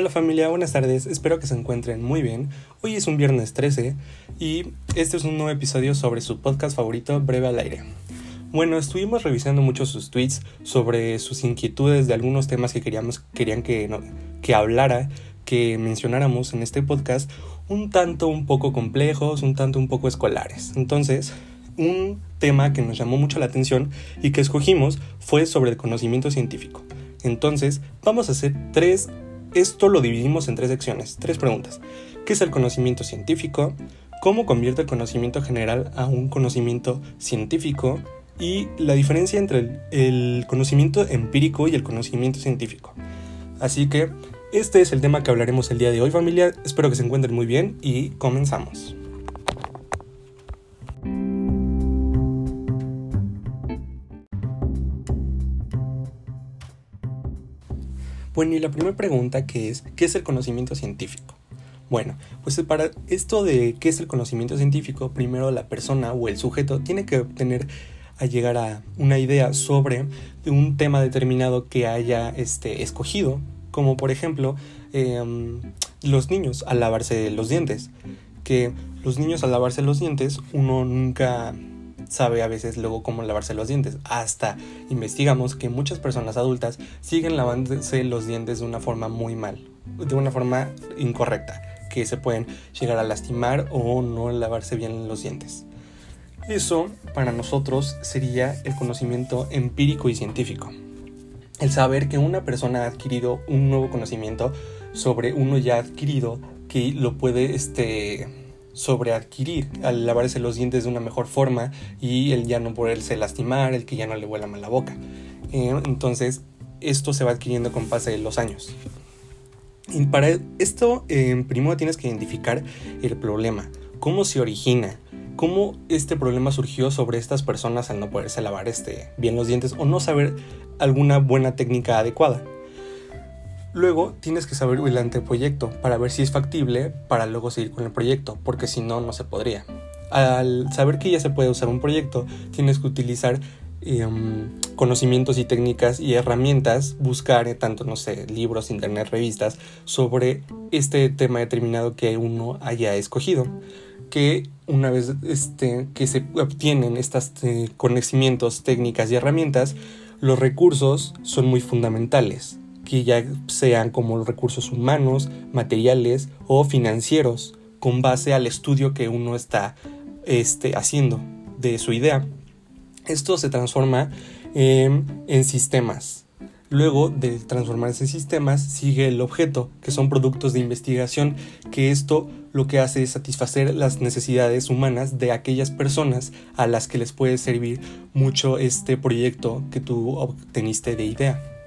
Hola familia, buenas tardes, espero que se encuentren muy bien. Hoy es un viernes 13 y este es un nuevo episodio sobre su podcast favorito, Breve al Aire. Bueno, estuvimos revisando muchos sus tweets sobre sus inquietudes de algunos temas que queríamos, querían que, que hablara, que mencionáramos en este podcast, un tanto un poco complejos, un tanto un poco escolares. Entonces, un tema que nos llamó mucho la atención y que escogimos fue sobre el conocimiento científico. Entonces, vamos a hacer tres esto lo dividimos en tres secciones, tres preguntas. ¿Qué es el conocimiento científico? ¿Cómo convierte el conocimiento general a un conocimiento científico? Y la diferencia entre el, conocimiento empírico y el conocimiento científico. Así que este es el tema que hablaremos el día de hoy familia. Espero que se encuentren muy bien y comenzamos. Bueno, y la primera pregunta que es, ¿qué es el conocimiento científico? Bueno, pues para esto de qué es el conocimiento científico, primero la persona o el sujeto tiene que obtener a llegar a una idea sobre un tema determinado que haya este, escogido, como por ejemplo em, los niños al lavarse los dientes, que los niños al lavarse los dientes uno nunca sabe a veces luego cómo lavarse los dientes. Hasta investigamos que muchas personas adultas siguen lavándose los dientes de una forma muy mal, de una forma incorrecta, que se pueden llegar a lastimar o no lavarse bien los dientes. Eso para nosotros sería el conocimiento empírico y científico. El saber que una persona ha adquirido un nuevo conocimiento sobre uno ya adquirido que lo puede este, sobreadquirir al lavarse los dientes de una mejor forma y el ya no poderse lastimar, el que ya no le huela mal la boca. Eh, entonces, esto se va adquiriendo con pase de los años. Y para esto, eh, primero tienes que identificar el problema, cómo se origina, cómo este problema surgió sobre estas personas al no poderse lavar este, bien los dientes o no saber alguna buena técnica adecuada. Luego tienes que saber el anteproyecto para ver si es factible para luego seguir con el proyecto, porque si no, no se podría. Al saber que ya se puede usar un proyecto, tienes que utilizar em, conocimientos y técnicas y herramientas, buscar eh, tanto, no sé, libros, internet, revistas, sobre este tema determinado que uno haya escogido. Que una vez este, que se obtienen estos eh, conocimientos, técnicas y herramientas, los recursos son muy fundamentales que ya sean como recursos humanos, materiales o financieros, con base al estudio que uno está este, haciendo de su idea. Esto se transforma en sistemas. Luego de transformarse en sistemas sigue el objeto, que son productos de investigación, que esto lo que hace es satisfacer las necesidades humanas de aquellas personas a las que les puede servir mucho este proyecto que tú obteniste de idea.